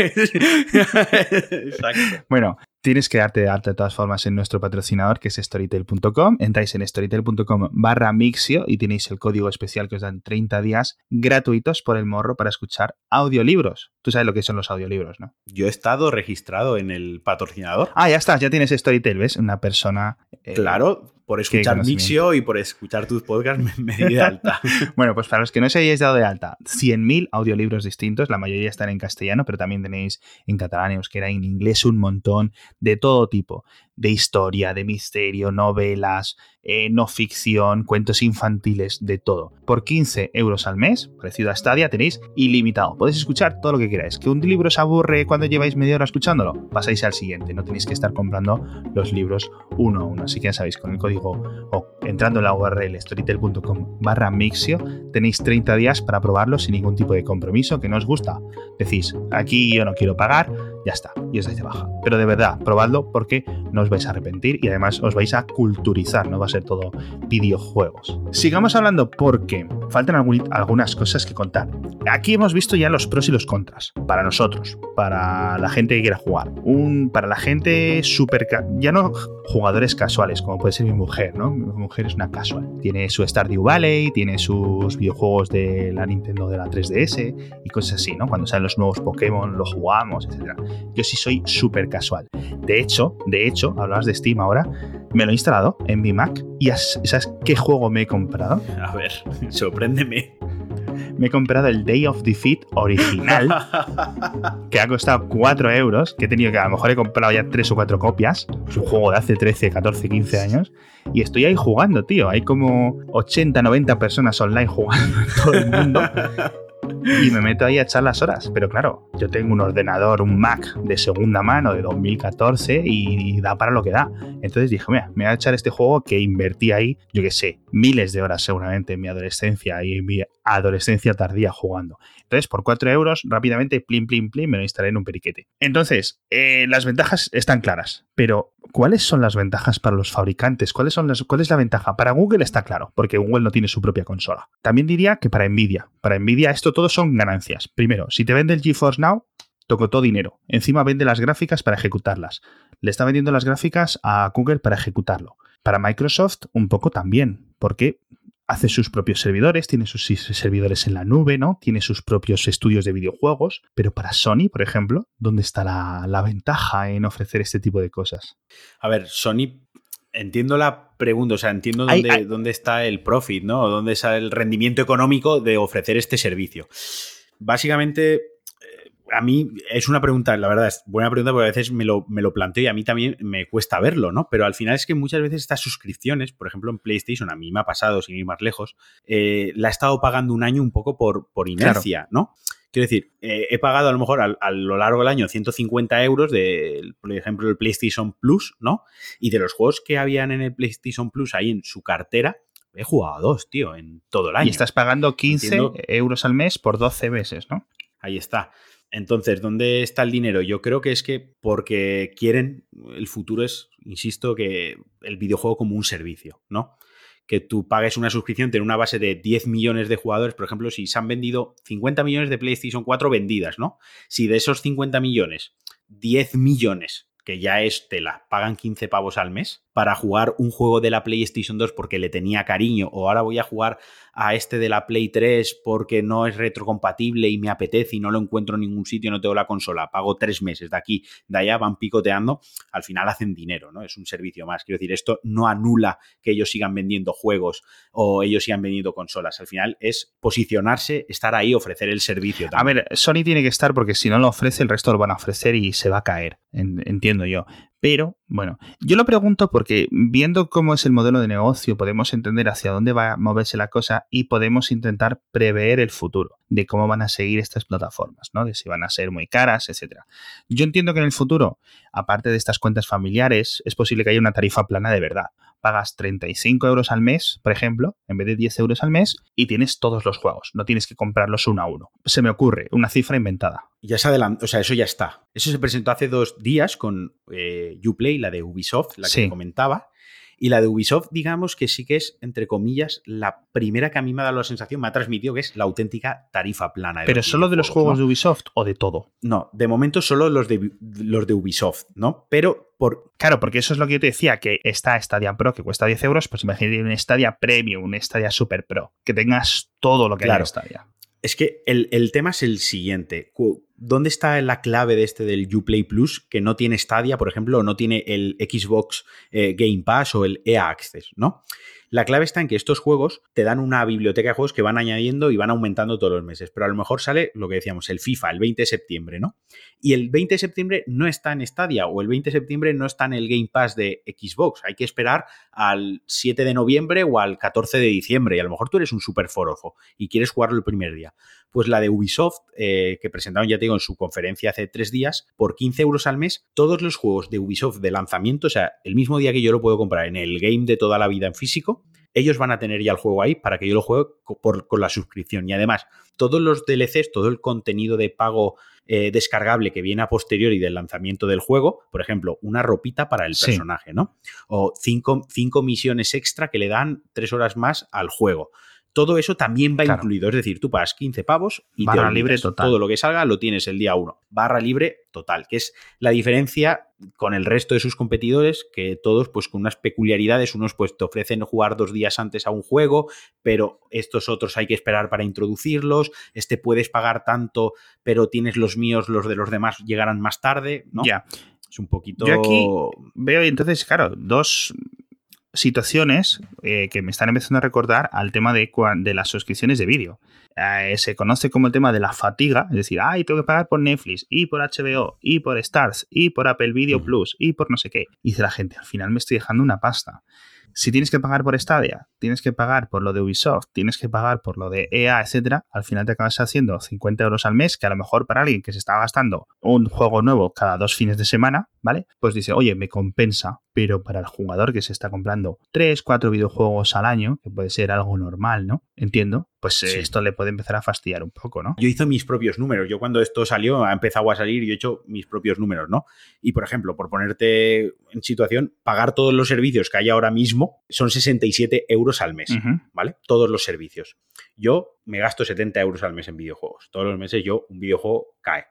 Exacto. Bueno, tienes que darte de alta de todas formas en nuestro patrocinador que es storytel.com. Entráis en storytel.com barra mixio y tenéis el código especial que os dan 30 días gratuitos por el morro para escuchar audiolibros. Tú sabes lo que son los audiolibros, ¿no? Yo he estado registrado en el patrocinador. Ah, ya estás, ya tienes Storytel, ¿ves? Una persona... Eh, claro, por escuchar Mixio y por escuchar tus podcasts me, di de alta. bueno, pues para los que no se hayáis dado de alta, 100.000 audiolibros distintos, la mayoría están en castellano, pero también tenéis en catalán, en euskera, en inglés un montón, de todo tipo de historia, de misterio, novelas, eh, no ficción, cuentos infantiles, de todo. Por 15 euros al mes, parecido a Stadia, tenéis ilimitado. Podéis escuchar todo lo que queráis. ¿Que un libro os aburre cuando lleváis media hora escuchándolo? Pasáis al siguiente. No tenéis que estar comprando los libros uno a uno. Así que ya sabéis, con el código o entrando en la URL storytel.com barra mixio, tenéis 30 días para probarlo sin ningún tipo de compromiso que no os gusta. Decís, aquí yo no quiero pagar, ya está, y os dais de baja. Pero de verdad, probadlo porque no os vais a arrepentir y además os vais a culturizar, no va a ser todo videojuegos. Sigamos hablando porque faltan algunas cosas que contar. Aquí hemos visto ya los pros y los contras, para nosotros, para la gente que quiera jugar. Un, para la gente súper... Ya no jugadores casuales, como puede ser mi mujer, ¿no? Mi mujer es una casual. Tiene su Stardew Valley, tiene sus videojuegos de la Nintendo de la 3DS y cosas así, ¿no? Cuando salen los nuevos Pokémon, los jugamos, etc. Yo sí soy súper casual. De hecho, de hecho, hablabas de Steam ahora, me lo he instalado en mi Mac y ¿sabes qué juego me he comprado? A ver, sorpréndeme. Me he comprado el Day of Defeat original, que ha costado 4 euros, que he tenido que a lo mejor he comprado ya 3 o 4 copias. Es un juego de hace 13, 14, 15 años. Y estoy ahí jugando, tío. Hay como 80, 90 personas online jugando todo el mundo y me meto ahí a echar las horas. Pero claro, yo tengo un ordenador, un Mac de segunda mano de 2014 y da para lo que da. Entonces dije, mira, me voy a echar este juego que invertí ahí, yo qué sé, miles de horas seguramente en mi adolescencia y en mi adolescencia tardía jugando. Entonces, por 4 euros, rápidamente, plim, plim, plim, me lo instalé en un periquete. Entonces, eh, las ventajas están claras, pero ¿cuáles son las ventajas para los fabricantes? ¿Cuáles son las, ¿Cuál es la ventaja? Para Google está claro, porque Google no tiene su propia consola. También diría que para Nvidia. Para Nvidia esto todo son ganancias. Primero, si te vende el GeForce Now, tocó todo dinero. Encima vende las gráficas para ejecutarlas. Le está vendiendo las gráficas a Google para ejecutarlo. Para Microsoft, un poco también, porque hace sus propios servidores, tiene sus servidores en la nube, ¿no? Tiene sus propios estudios de videojuegos, pero para Sony, por ejemplo, ¿dónde está la, ventaja en ofrecer este tipo de cosas? A ver, Sony entiendo la pregunta, o sea, entiendo dónde, dónde, está el profit, ¿no? Dónde está el rendimiento económico de ofrecer este servicio. Básicamente, a mí es una pregunta, la verdad, es buena pregunta porque a veces me lo, me lo, planteo y a mí también me cuesta verlo, ¿no? Pero al final es que muchas veces estas suscripciones, por ejemplo en PlayStation, a mí me ha pasado, sin ir más lejos, eh, la he estado pagando un año un poco por, por inercia, ¿no? Quiero decir, eh, he pagado a lo mejor a, lo largo del año 150 euros de, por ejemplo, el PlayStation Plus, ¿no? Y de los juegos que habían en el PlayStation Plus ahí en su cartera, he jugado dos, tío, en todo el año. Y estás pagando 15 euros al mes por 12 meses, ¿no? Ahí está. Entonces, ¿dónde está el dinero? Yo creo que es que porque quieren, el futuro es, insisto, que el videojuego como un servicio, ¿no? Que tú pagues una suscripción, tener una base de 10 millones de jugadores, por ejemplo, si se han vendido 50 millones de PlayStation 4 vendidas, ¿no? Si de esos 50 millones, 10 millones, que ya es tela, pagan 15 pavos al mes para jugar un juego de la PlayStation 2 porque le tenía cariño, o ahora voy a jugar a este de la Play 3 porque no es retrocompatible y me apetece y no lo encuentro en ningún sitio, no tengo la consola, pago tres meses de aquí, de allá, van picoteando, al final hacen dinero, ¿no? Es un servicio más. Quiero decir, esto no anula que ellos sigan vendiendo juegos o ellos sigan vendiendo consolas. Al final es posicionarse, estar ahí, ofrecer el servicio. A ver, Sony tiene que estar porque si no lo ofrece, el resto lo van a ofrecer y se va a caer, entiendo yo. Pero, bueno, yo lo pregunto porque viendo cómo es el modelo de negocio, podemos entender hacia dónde va a moverse la cosa y podemos intentar prever el futuro de cómo van a seguir estas plataformas, ¿no? De si van a ser muy caras, etcétera. Yo entiendo que en el futuro, aparte de estas cuentas familiares, es posible que haya una tarifa plana de verdad pagas 35 euros al mes, por ejemplo, en vez de 10 euros al mes, y tienes todos los juegos. No tienes que comprarlos uno a uno. Se me ocurre, una cifra inventada. Ya se adelantó, o sea, eso ya está. Eso se presentó hace dos días con eh, Uplay, la de Ubisoft, la que comentaba. Y la de Ubisoft, digamos que sí que es, entre comillas, la primera que a mí me ha dado la sensación, me ha transmitido que es la auténtica tarifa plana. Pero solo de los juegos de Ubisoft o de todo. No, de momento solo los de, los de Ubisoft, ¿no? Pero por... Claro, porque eso es lo que yo te decía, que está Stadia Pro que cuesta 10 euros, pues imagínate un Stadia Premium, un Stadia Super Pro, que tengas todo lo que hay en Stadia. Es que el, tema es el siguiente. ¿Dónde está la clave de este del Uplay Plus que no tiene Stadia, por ejemplo, o no tiene el Xbox eh, Game Pass o el EA Access, ¿no? La clave está en que estos juegos te dan una biblioteca de juegos que van añadiendo y van aumentando todos los meses, pero a lo mejor sale lo que decíamos, el FIFA, el 20 de septiembre, ¿no? Y el 20 de septiembre no está en Stadia o el 20 de septiembre no está en el Game Pass de Xbox. Hay que esperar al 7 de noviembre o al 14 de diciembre y a lo mejor tú eres un super forofo y quieres jugarlo el primer día. Pues la de Ubisoft, eh, que presentaron, ya te digo, en su conferencia hace tres días, por 15 euros al mes, todos los juegos de Ubisoft de lanzamiento, o sea, el mismo día que yo lo puedo comprar en el game de toda la vida en físico, ellos van a tener ya el juego ahí para que yo lo juegue con la suscripción. Y además, todos los DLCs, todo el contenido de pago eh, descargable que viene a posteriori del lanzamiento del juego, por ejemplo, una ropita para el personaje, ¿no? O cinco, cinco, misiones extra que le dan tres horas más al juego todo eso también va incluido. Es decir, tú pagas 15 pavos y barra libre total. todo lo que salga lo tienes el día 1. Barra libre total, que es la diferencia con el resto de sus competidores, que todos pues con unas peculiaridades, unos pues te ofrecen jugar dos días antes a un juego, pero estos otros hay que esperar para introducirlos, este puedes pagar tanto, pero tienes los míos, los de los demás llegarán más tarde, ¿no? Ya. Es un poquito... Yo aquí veo entonces, claro, dos situaciones eh, que me están empezando a recordar al tema de, de las suscripciones de vídeo. Eh, se conoce como el tema de la fatiga, es decir, ay, tengo que pagar por Netflix y por HBO y por Stars y por Apple Video Plus y por no sé qué. Y dice la gente, al final me estoy dejando una pasta si tienes que pagar por Stadia, tienes que pagar por lo de Ubisoft, tienes que pagar por lo de EA, etcétera, al final te acabas haciendo 50 euros al mes, que a lo mejor para alguien que se está gastando un juego nuevo cada dos fines de semana, ¿vale? Pues dice, oye, me compensa, pero para el jugador que se está comprando 3, 4 videojuegos al año, que puede ser algo normal, ¿no? Entiendo, pues eh, esto le puede empezar a fastidiar un poco, ¿no? Yo hice mis propios números. Yo cuando esto salió, ha empezado a salir y he hecho mis propios números, ¿no? Y por ejemplo, por ponerte en situación, pagar todos los servicios que hay ahora mismo son 67 euros al mes, ¿vale? Todos los servicios. Yo me gasto 70 euros al mes en videojuegos. Todos los meses yo un videojuego cae.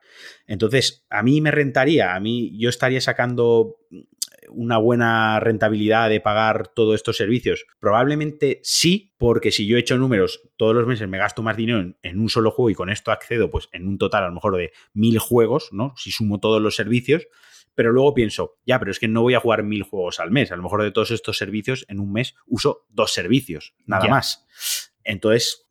Entonces, a mí me rentaría, a mí yo estaría sacando una buena rentabilidad de pagar todos estos servicios? Probablemente sí, porque si yo he hecho números todos los meses me gasto más dinero en, un solo juego y con esto accedo pues en un total a lo mejor de mil juegos, ¿no? Si sumo todos los servicios, pero luego pienso, ya, pero es que no voy a jugar mil juegos al mes. A lo mejor de todos estos servicios, en un mes uso dos servicios, nada más. Entonces,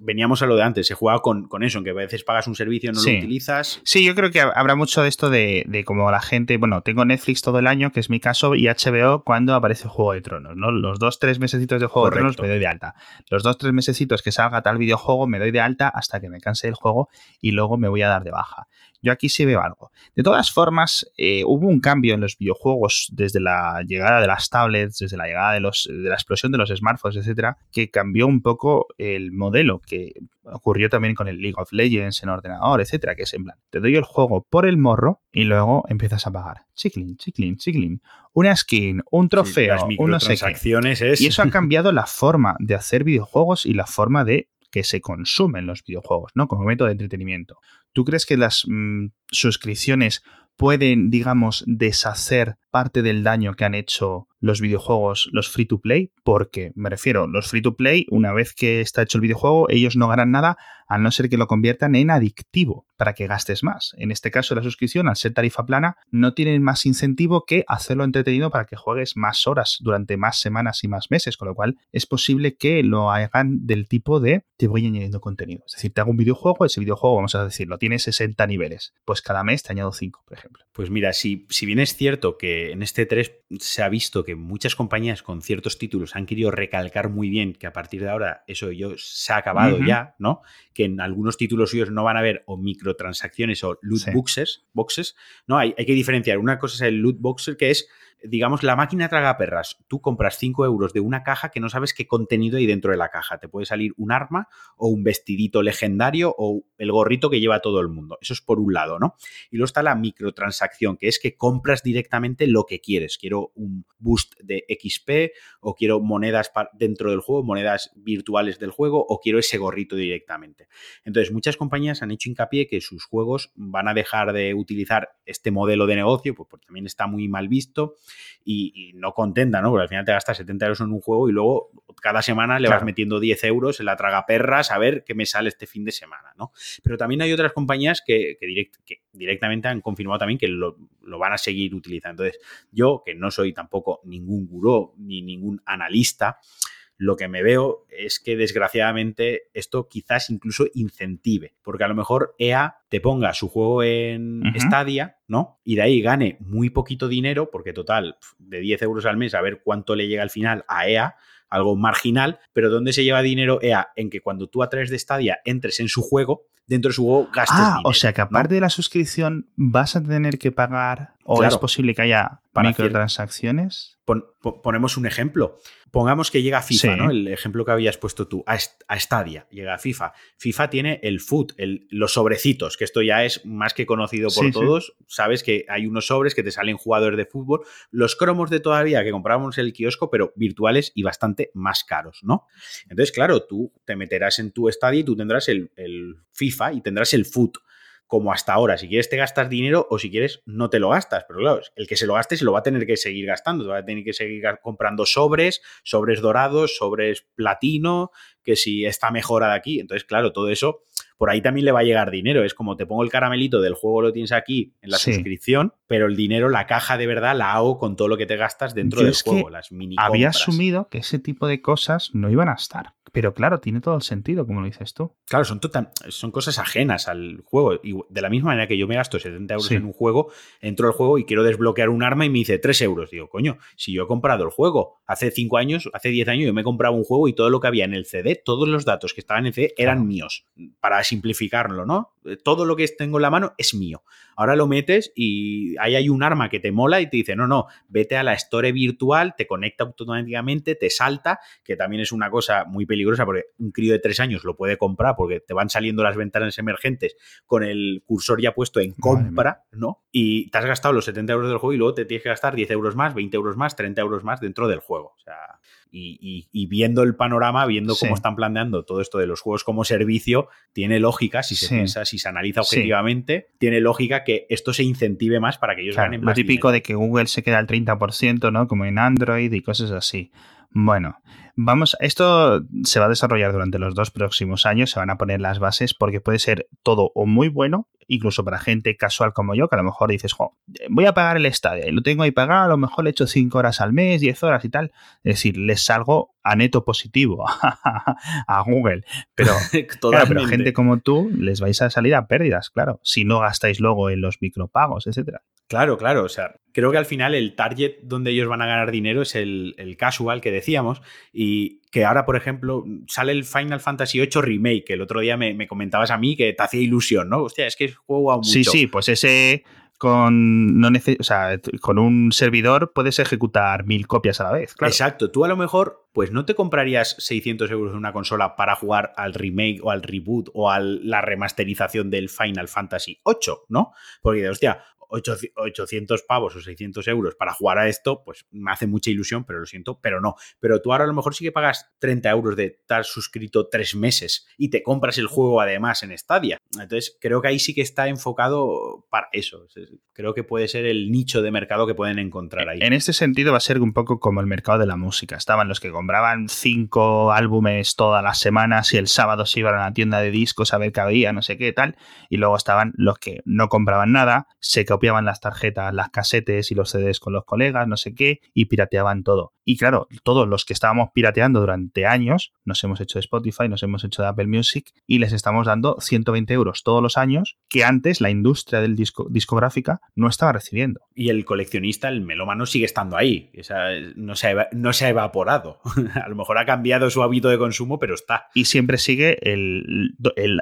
veníamos a lo de antes, se juega con, eso, en que a veces pagas un servicio, no lo utilizas. Sí, yo creo que habrá mucho de esto de, de, como la gente, bueno, tengo Netflix todo el año, que es mi caso, y HBO cuando aparece Juego de Tronos, ¿no? Los dos, tres mesecitos de Juego de Tronos me doy de alta. Los dos, tres mesecitos que salga tal videojuego me doy de alta hasta que me canse el juego y luego me voy a dar de baja. Yo aquí sí veo algo. De todas formas, eh, hubo un cambio en los videojuegos desde la llegada de las tablets, desde la llegada de, los, de la explosión de los smartphones, etcétera, que cambió un poco el modelo que ocurrió también con el League of Legends en ordenador, etcétera, que es en plan, te doy el juego por el morro y luego empiezas a pagar. Chiclin, chiclin, chiclin. Una skin, un trofeo, unas transacciones Y eso ha cambiado la forma de hacer videojuegos y la forma de que se consumen los videojuegos, ¿no? Como método de entretenimiento. ¿Tú crees que las mm, suscripciones pueden, digamos, deshacer parte del daño que han hecho los videojuegos, los free to play? Porque, me refiero, los free to play, una vez que está hecho el videojuego, ellos no ganan nada a no ser que lo conviertan en adictivo para que gastes más. En este caso, la suscripción, al ser tarifa plana, no tienen más incentivo que hacerlo entretenido para que juegues más horas durante más semanas y más meses, con lo cual es posible que lo hagan del tipo de te voy añadiendo contenido. Es decir, te hago un videojuego, ese videojuego, vamos a decirlo, tiene 60 niveles, pues cada mes te añado 5, por ejemplo. Pues mira, si, si bien es cierto que en este 3 se ha visto que muchas compañías con ciertos títulos han querido recalcar muy bien que a partir de ahora eso yo se ha acabado ya, ¿no? Que en algunos títulos suyos no van a haber o microtransacciones o loot boxes, boxes, ¿no? Hay, hay, que diferenciar. Una cosa es el loot boxer que es digamos, la máquina traga perras. Tú compras 5 euros de una caja que no sabes qué contenido hay dentro de la caja. Te puede salir un arma o un vestidito legendario o el gorrito que lleva todo el mundo. Eso es por un lado, ¿no? Y luego está la microtransacción, que es que compras directamente lo que quieres. Quiero un boost de XP o quiero monedas dentro del juego, monedas virtuales del juego o quiero ese gorrito directamente. Entonces, muchas compañías han hecho hincapié que sus juegos van a dejar de utilizar este modelo de negocio, pues porque también está muy mal visto y, no contenta, ¿no? Porque al final te gastas 70 euros en un juego y luego cada semana le vas metiendo 10 euros en la traga perras a ver qué me sale este fin de semana, ¿no? Pero también hay otras compañías que, directamente han confirmado también que lo, lo, van a seguir utilizando. Entonces, yo, que no soy tampoco ningún gurú ni ningún analista, lo que me veo es que desgraciadamente esto quizás incluso incentive, porque a lo mejor EA te ponga su juego en Stadia, ¿no? Y de ahí gane muy poquito dinero, porque total, de 10 euros al mes, a ver cuánto le llega al final a EA, algo marginal, pero ¿dónde se lleva dinero EA? En que cuando tú a través de Stadia entres en su juego, dentro de su juego gastes ah, O sea que aparte de la suscripción, vas a tener que pagar, o es posible que haya microtransacciones. ponemos un ejemplo. Pongamos que llega FIFA, ¿no? El ejemplo que habías puesto tú, a, Stadia, llega a FIFA. FIFA tiene el food, los sobrecitos, que esto ya es más que conocido por todos. Sabes que hay unos sobres que te salen jugadores de fútbol. Los cromos de todavía que comprábamos en el kiosco, pero virtuales y bastante más caros, ¿no? Entonces, claro, tú te meterás en tu Stadia y tú tendrás el, el FIFA y tendrás el food como hasta ahora. Si quieres te gastas dinero o si quieres no te lo gastas. Pero claro, el que se lo gaste se lo va a tener que seguir gastando. Va a tener que seguir comprando sobres, sobres dorados, sobres platino, que si está mejorada aquí. Entonces, claro, todo eso, por ahí también le va a llegar dinero. Es como te pongo el caramelito del juego, lo tienes aquí en la suscripción, pero el dinero, la caja de verdad, la hago con todo lo que te gastas dentro del juego, las mini Había asumido que ese tipo de cosas no iban a estar. Pero claro, tiene todo el sentido, como lo dices tú. Claro, son, son cosas ajenas al juego. Y de la misma manera que yo me gasto 70 euros en un juego, entro al juego y quiero desbloquear un arma y me dice 3 euros. Digo, coño, si yo he comprado el juego hace 5 años, hace 10 años, yo me he comprado un juego y todo lo que había en el CD, todos los datos que estaban en el CD eran míos. Para simplificarlo, ¿no? Todo lo que tengo en la mano es mío. Ahora lo metes y ahí hay un arma que te mola y te dice, no, no, vete a la store virtual, te conecta automáticamente, te salta, que también es una cosa muy peligrosa porque un crío de tres años lo puede comprar porque te van saliendo las ventanas emergentes con el cursor ya puesto en compra, ¿no? Y te has gastado los 70 euros del juego y luego te tienes que gastar 10 euros más, 20 euros más, 30 euros más dentro del juego. O sea, y, viendo el panorama, viendo cómo están planeando todo esto de los juegos como servicio, tiene lógica, si se piensa, si se analiza objetivamente, tiene lógica que esto se incentive más para que ellos ganen más. Lo típico de que Google se queda al 30%, ¿no? Como en Android y cosas así. Bueno, vamos, esto se va a desarrollar durante los dos próximos años, se van a poner las bases porque puede ser todo o muy bueno, incluso para gente casual como yo, que a lo mejor dices, voy a pagar el estadio y lo tengo ahí pagado, a lo mejor le echo 5 horas al mes, 10 horas y tal. Es decir, les salgo a neto positivo a Google. Pero, claro, pero gente como tú les vais a salir a pérdidas, claro, si no gastáis luego en los micropagos, etcétera. Claro, claro. O sea, creo que al final el target donde ellos van a ganar dinero es el, casual que decíamos. Y que ahora, por ejemplo, sale el Final Fantasy VIII Remake, que el otro día me, comentabas a mí que te hacía ilusión, ¿no? Hostia, es que es juego a mucho. Sí, sí, pues ese con, no o sea, con un servidor puedes ejecutar mil copias a la vez. Claro. Exacto. Tú a lo mejor, pues no te comprarías 600 euros en una consola para jugar al remake o al reboot o a la remasterización del Final Fantasy VIII, ¿no? Porque, hostia, 800 pavos o 600 euros para jugar a esto, pues me hace mucha ilusión, pero lo siento, pero no. Pero tú ahora a lo mejor sí que pagas 30 euros de estar suscrito tres meses y te compras el juego además en Stadia. Entonces creo que ahí sí que está enfocado para eso. Creo que puede ser el nicho de mercado que pueden encontrar ahí. En este sentido va a ser un poco como el mercado de la música. Estaban los que compraban cinco álbumes todas las semanas y el sábado se iban a la tienda de discos a ver qué había, no sé qué tal. Y luego estaban los que no compraban nada, se copiaban las tarjetas, las casetes y los CDs con los colegas, no sé qué, y pirateaban todo. Y claro, todos los que estábamos pirateando durante años, nos hemos hecho de Spotify, nos hemos hecho de Apple Music y les estamos dando 120 euros todos los años que antes la industria del disco, discográfica no estaba recibiendo. Y el coleccionista, el melómano, sigue estando ahí. no, se ha, no se ha evaporado. a lo mejor ha cambiado su hábito de consumo, pero está. Y siempre sigue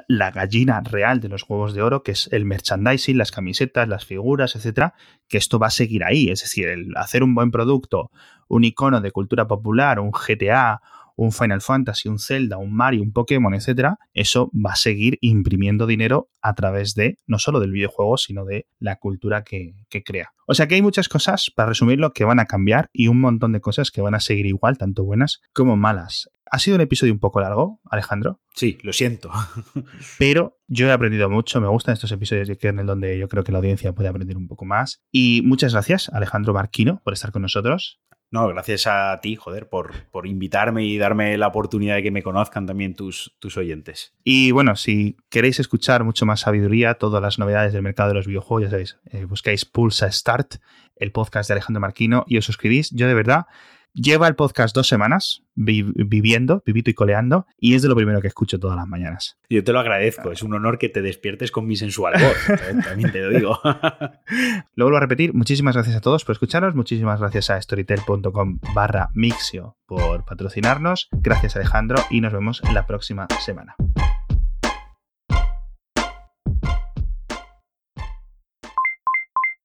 la gallina real de los juegos de oro, que es el merchandising, las camisetas, las figuras etcétera, que esto va a seguir ahí. Es decir, el hacer un buen producto, un icono de cultura popular, un GTA, un Final Fantasy, un Zelda, un Mario, un Pokémon, etcétera, eso va a seguir imprimiendo dinero a través de no solo del videojuego, sino de la cultura que, que crea. O sea que hay muchas cosas, para resumirlo, que van a cambiar y un montón de cosas que van a seguir igual, tanto buenas como malas. Ha sido un episodio un poco largo, Alejandro. Sí, lo siento. Pero yo he aprendido mucho, me gustan estos episodios de Kernel donde yo creo que la audiencia puede aprender un poco más. Y muchas gracias, Alejandro Marquino, por estar con nosotros. No, gracias a ti, joder, por, por, invitarme y darme la oportunidad de que me conozcan también tus, tus oyentes. Y bueno, si queréis escuchar mucho más sabiduría, todas las novedades del mercado de los videojuegos, ya sabéis, eh, buscáis Pulsa Start, el podcast de Alejandro Marquino, y os suscribís. Yo de verdad Lleva el podcast dos semanas viviendo, vivito y coleando, y es de lo primero que escucho todas las mañanas. Yo te lo agradezco, es un honor que te despiertes con mi sensual voz, ¿eh? también te lo digo. lo vuelvo a repetir, muchísimas gracias a todos por escucharnos, muchísimas gracias a storytel.com barra mixio por patrocinarnos, gracias Alejandro y nos vemos en la próxima semana.